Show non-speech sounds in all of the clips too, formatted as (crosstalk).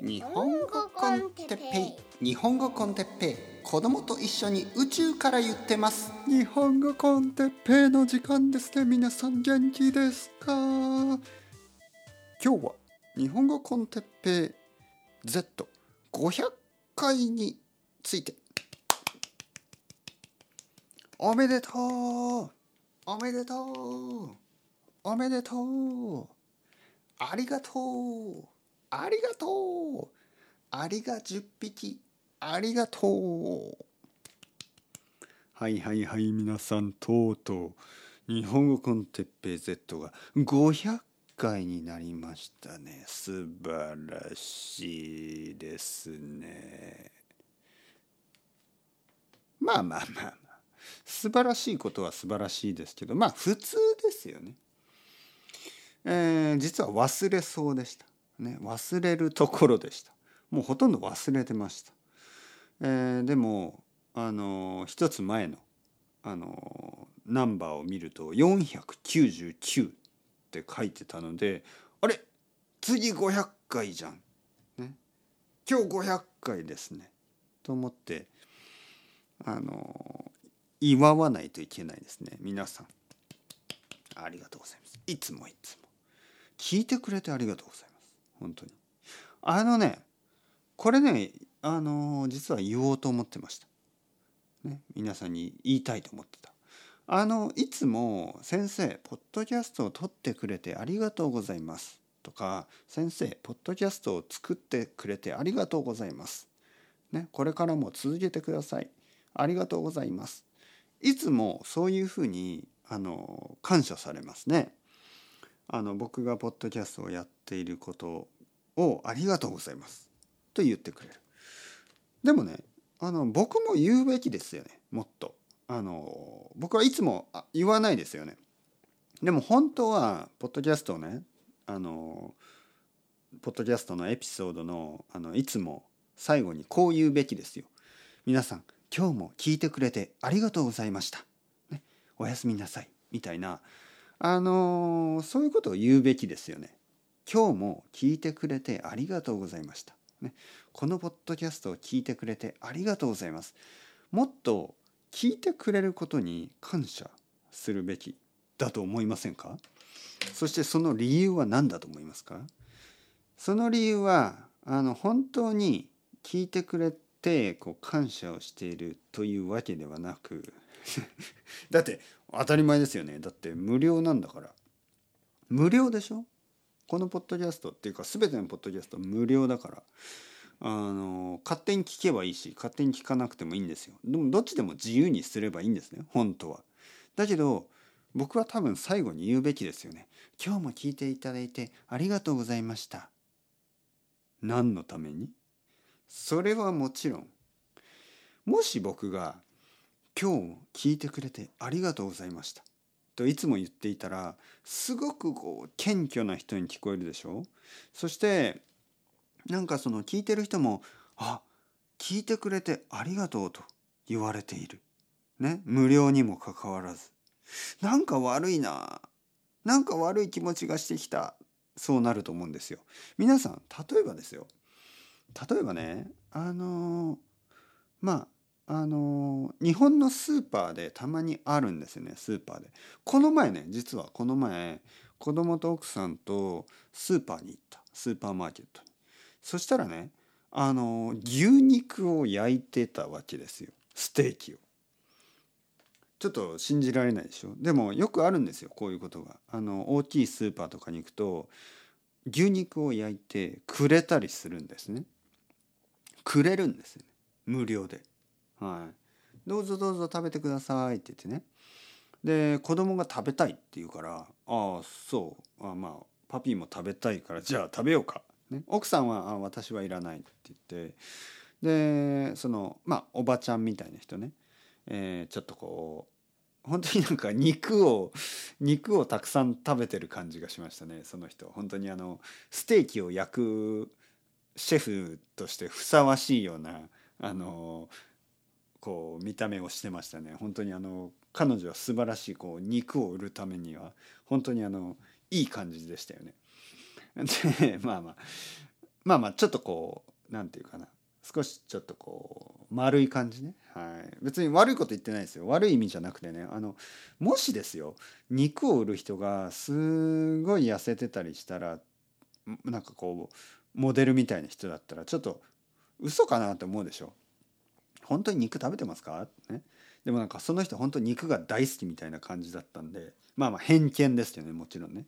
日本語コンテッペイ。日本語コンテッペイ。子供と一緒に宇宙から言ってます。日本語コンテッペイの時間ですね。皆さん元気ですか？今日は日本語コンテッペイ Z500 回について。おめでとう。おめでとう。おめでとう。ありがとうありがとう。ありが10匹ありがとう。はいはいはい皆さんとうとう。日本語コンテッペイ Z が500回になりましたね。素晴らしいですね。まあまあまあまあ。素晴らしいことは素晴らしいですけどまあ普通ですよね。えー、実は忘れそうでした。ね、忘れるところでした。もうほとんど忘れてました。えー、でも、あの、一つ前の、あの、ナンバーを見ると499って書いてたので、あれ次500回じゃん。ね、今日500回ですね。と思って、あの祝わないといけないですね。皆さん。ありがとうございます。いつもいつも。聞いてくれてありがとうございます本当に。あのねこれねあの実は言おうと思ってました、ね、皆さんに言いたいと思ってた。あのいつも「先生ポッドキャストを撮ってくれてありがとうございます」とか「先生ポッドキャストを作ってくれてありがとうございます」ね、これからも続けてください。ありがとうございます。いつもそういうふうにあの感謝されますね。あの僕がポッドキャストをやっていることをありがとうございますと言ってくれる。でもねあの僕も言うべきですよねもっと。あの僕はいつも言わないですよね。でも本当はポッドキャストをねあのポッドキャストのエピソードのあのいつも最後にこう言うべきですよ。皆さん今日も聞いてくれてありがとうございました。ね、おやすみなさいみたいなあのそういうことを言うべきですよね。今日も聞いてくれてありがとうございました。ね、このポッドキャストを聞いてくれてありがとうございます。もっと聞いてくれることに感謝するべきだと思いませんか？そしてその理由は何だと思いますか？その理由はあの本当に聞いてくれてこう感謝をしているというわけではなく (laughs) だって当たり前ですよね。だって無料なんだから。無料でしょ？このポッドキャストっていうか全てのポッドキャスト無料だから。あの勝手に聞けばいいし勝手に聞かなくてもいいんですよ。でもどっちでも自由にすればいいんですね。本当は。だけど僕は多分最後に言うべきですよね。今日も聞いていただいてありがとうございました。何のために？それはもちろん。もし僕が今日も聞いてくれてありがとうございました」といつも言っていたらすごくこう謙虚な人に聞こえるでしょ？そしてなんかその聞いてる人も「あ聞いてくれてありがとう」と言われている。ね？無料にもかかわらず。なんか悪いななんか悪い気持ちがしてきたそうなると思うんですよ。皆さん例えばですよ例えばねあのー、まああの日本のスーパーでたまにあるんですよねスーパーで。この前ね実はこの前子供と奥さんとスーパーに行った。スーパーマーケットに。そしたらねあの牛肉を焼いてたわけですよ。ステーキを。ちょっと信じられないでしょ？でもよくあるんですよこういうことが。あの大きいスーパーとかに行くと牛肉を焼いてくれたりするんですね。くれるんですよね。無料で。はい、どうぞどうぞ食べてくださいって言ってね。で子供が食べたいって言うから「ああそう。あまあパピーも食べたいからじゃあ食べようか」ね、奥さんは「あ私はいらない」って言って。でそのまあおばちゃんみたいな人ね、えー、ちょっとこう本当になんか肉を肉をたくさん食べてる感じがしましたねその人。本当にあのステーキを焼くシェフとしてふさわしいようなあのこう見た目をしてましたね。本当にあの彼女は素晴らしいこう肉を売るためには本当にあのいい感じでしたよね。でまあまあまあまあちょっとこうなんていうかな。少しちょっとこう丸い感じね、はい、別に悪いこと言ってないですよ。悪い意味じゃなくてね。あのもしですよ肉を売る人がすごい痩せてたりしたらなんかこうモデルみたいな人だったらちょっと嘘かなって思うでしょ。本当に肉食べてますか？ね。でもなんかその人本当に肉が大好きみたいな感じだったんでまあまあ偏見ですよねもちろんね、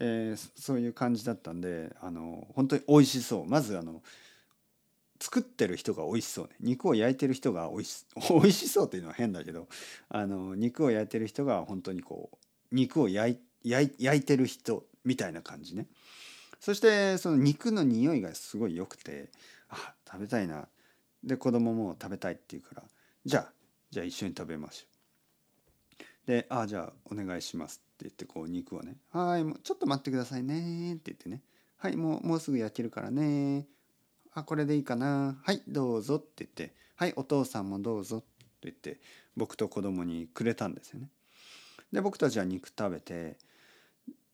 えー、そういう感じだったんであの本当に美味しそう。まずあの作ってる人が美味しそうね。肉を焼いてる人が美味し (laughs) 美味しそうっていうのは変だけどあの肉を焼いてる人が本当にこう肉を焼い焼いてる人みたいな感じね。そしてその肉の匂いがすごい良くてあ食べたいな。で子供も食べたいって言うからじゃあじゃあ一緒に食べましょう。で「ああじゃあお願いします」って言ってこう肉をね「はいもうちょっと待ってくださいね」って言ってね「はいもうもうすぐ焼けるからね」あこれでいいかなはいどうぞって言って。はいお父さんもどうぞって言って僕と子供にくれたんですよね。で僕たちは肉食べて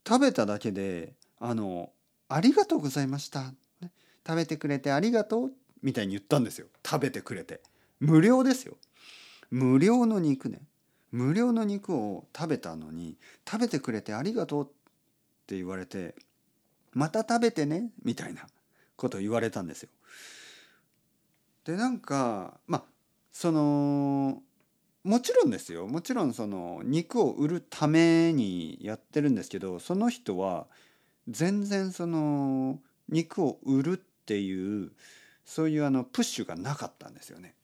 食べただけであの「ありがとうございました」食べてくれてありがとうっみたいに言ったんですよ。食べてくれて。無料ですよ。無料の肉ね。無料の肉を食べたのに食べてくれてありがとうって言われてまた食べてねみたいなこと言われたんですよ。でなんかまあそのもちろんですよ。もちろんその肉を売るためにやってるんですけどその人は全然その肉を売るっていうそういうあのプッシュがなかったんですよね。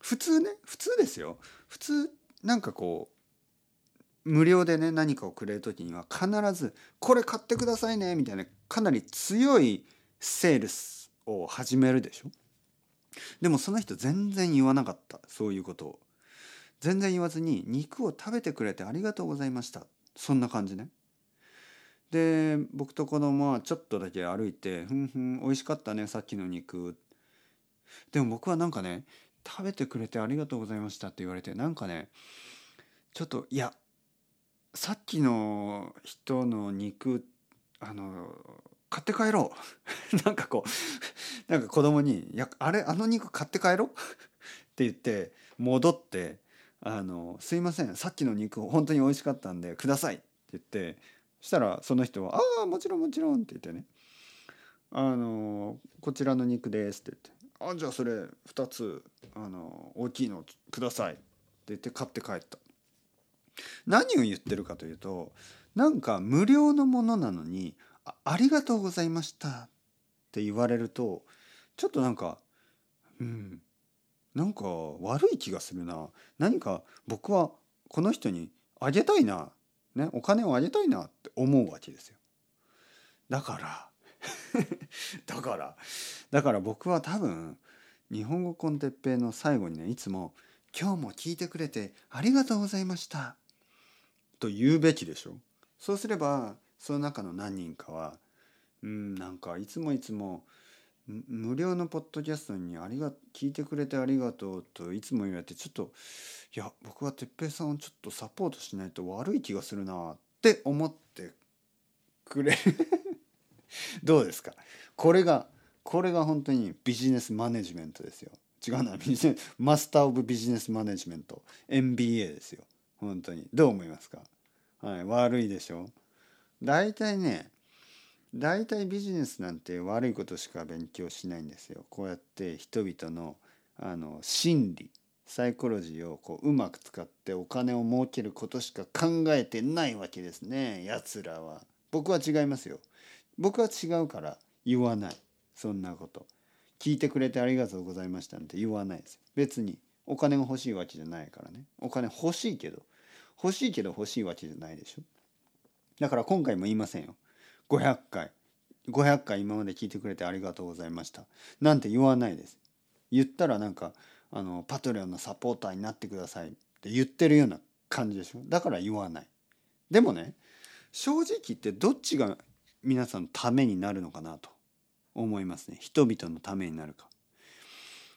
普通ね普通ですよ。普通なんかこう無料でね何かをくれる時には必ず「これ買ってくださいね」みたいなかなり強いセールスを始めるでしょ。でもその人全然言わなかった。そういうことを。全然言わずに肉を食べてくれてありがとうございました。そんな感じね。で僕と子供はちょっとだけ歩いて「ふんふん美味しかったねさっきの肉」でも僕はなんかね「食べてくれてありがとうございました」って言われてなんかねちょっといやさっきの人の肉あの買って帰ろう。(laughs) なんかこうなんか子供に「いやあれあの肉買って帰ろう」(laughs) って言って戻って「あのすいませんさっきの肉本当に美味しかったんでください」って言ってそしたらその人は「ああもちろんもちろん」って言ってね「あのこちらの肉です」って言って「あじゃあそれ2つあの大きいのください」って言って買って帰った。何を言ってるかというとなんか無料のものなのにあ「ありがとうございました」って言われるとちょっとなんかうんなんか悪い気がするな。何か僕はこの人にあげたいな、ね、お金をあげたいな。って思うわけですよ。だから (laughs) だからだから僕は多分日本語コンテッペイの最後にねいつも「今日も聞いてくれてありがとうございました」と言うべきでしょ。そうすればその中の何人かはうんなんかいつもいつも無料のポッドキャストにありが聞いてくれてありがとうといつも言われてちょっといや僕は哲平さんをちょっとサポートしないと悪い気がするなって思ってくれる (laughs) どうですか？これがこれが本当にビジネスマネジメントですよ。違うな。ビジネスマスター・オブ・ビジネスマネジメント。MBA ですよ。本当に。どう思いますか？はい。悪いでしょ大体ね大体ビジネスなんて悪いことしか勉強しないんですよ。こうやって人々のあの心理サイコロジーをこううまく使ってお金を儲けることしか考えてないわけですね。やつらは。僕は違いますよ。僕は違うから言わないそんなこと。聞いてくれてありがとうございましたなんて言わないです。別にお金が欲しいわけじゃないからね。お金欲しいけど欲しいけど欲しいわけじゃないでしょ。だから今回も言いませんよ。500回。500回今まで聞いてくれてありがとうございました。なんて言わないです。言ったらなんか、あの、パトレオンのサポーターになってくださいって言ってるような感じでしょ。だから言わない。でもね、正直言ってどっちが皆さんのためになるのかなと思いますね。人々のためになるか。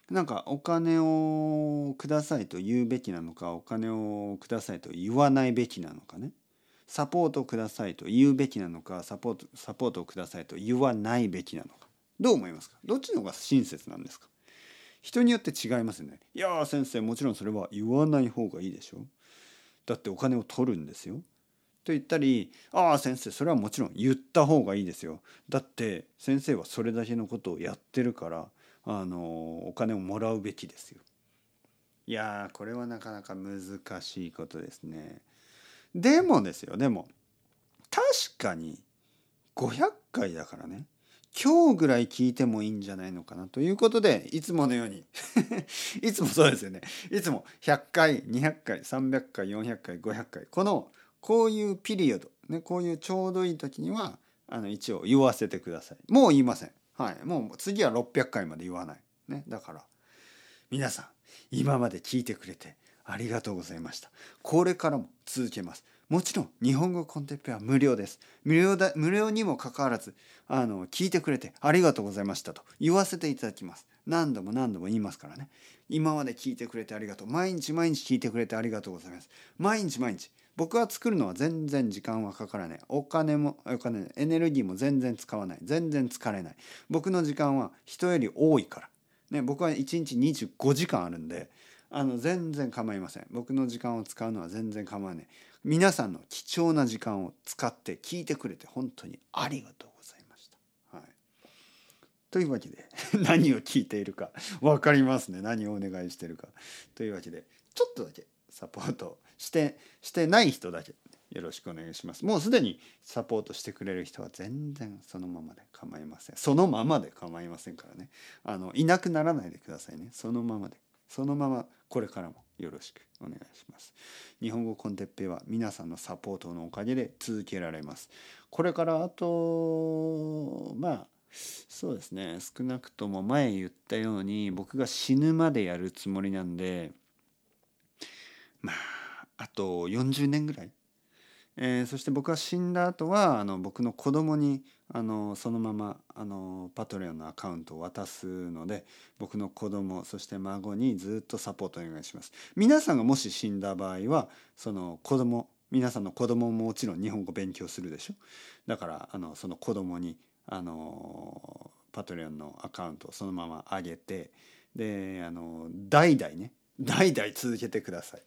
なんかお金をくださいと言うべきなのかお金をくださいと言わないべきなのかね。サポートくださいと言うべきなのかサポートサポートをくださいと言わないべきなのかどう思いますか？どっちの方が親切なんですか？人によって違いますよねいや先生もちろんそれは言わない方がいいでしょだってお金を取るんですよと言ったり「ああ先生それはもちろん言った方がいいですよだって先生はそれだけのことをやってるからあのお金をもらうべきですよ」いやこれはなかなか難しいことですね。でもですよでも確かに500回だからね今日ぐらい聞いてもいいんじゃないのかなということでいつものように (laughs) いつもそうですよねいつも100回200回300回400回500回このこういうピリオド、ね、こういうちょうどいい時にはあの一応言わせてください。もう言いません。はい。もう次は600回まで言わない。ね。だから皆さん今まで聞いてくれてありがとうございました。これからも続けます。もちろん日本語コンテッペは無料です。無料だ無料にもかかわらずあの聞いてくれてありがとうございましたと言わせていただきます。何度も何度も言いますからね。今まで聞いてくれてありがとう。毎日毎日聞いてくれてありがとうございます。毎日毎日僕は作るのは全然時間はかからない。お金もお金エネルギーも全然使わない。全然疲れない。僕の時間は人より多いから。ね僕は1日25時間あるんであの全然構いません。僕の時間を使うのは全然構わない。皆さんの貴重な時間を使って聞いてくれて本当にありがとうございました。はい、というわけで (laughs) 何を聞いているか分かりますね。何をお願いしてるか。というわけでちょっとだけサポートしてしてない人だけよろしくお願いします。もうすでにサポートしてくれる人は全然そのままで構いません。そのままで構いませんからね。あのいなくならないでくださいね。そのままで。そのままこれからもよろしくお願いします。日本語コンテッペは皆さんのサポートのおかげで続けられます。これからあとまあそうですね少なくとも前言ったように僕が死ぬまでやるつもりなんでまああと40年ぐらい、えー、そして僕が死んだ後はあの僕の子供にあのそのままあのパトレオンのアカウントを渡すので僕の子供そして孫にずっとサポートお願いします。皆さんがもし死んだ場合はその子供皆さんの子供ももちろん日本語勉強するでしょ？だからあのその子供にあのパトレオンのアカウントをそのまま上げてであの代々ね代々続けてください。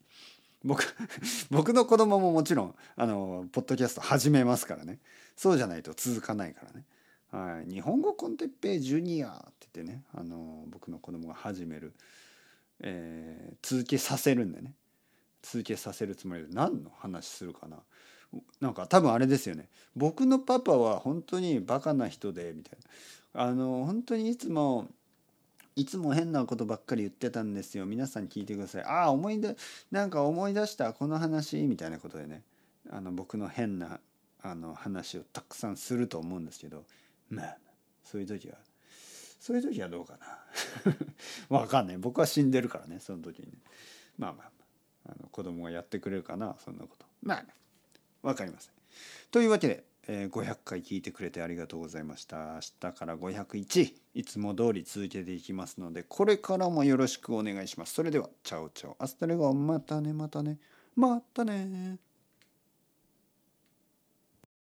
僕 (laughs) 僕の子供ももちろんあのポッドキャスト始めますからね。そうじゃないと続かないからね。はい、日本語コンテッペイジュニアって言ってねあの僕の子供が始める、えー、続けさせるんでね。続けさせるつもりで何の話するかな。なんか多分あれですよね。僕のパパは本当にバカな人でみたいな。あの本当にいつもいつも変なことばっかり言ってたんですよ。皆さん聞いてください。ああ思い出なんか思い出した。この話みたいなことでね。あの僕の変なあの話をたくさんすると思うんですけど。まあそういう時はそういう時はどうかな。(laughs) わかんない。僕は死んでるからねその時にね。まあまあまあの子供がやってくれるかなそんなこと。まあ分かりません。というわけでえ、500回聞いてくれてありがとうございました。明日から501いつも通り続けていきますのでこれからもよろしくお願いします。それでは ciao ciao。 hasta luego またねまたね。またね。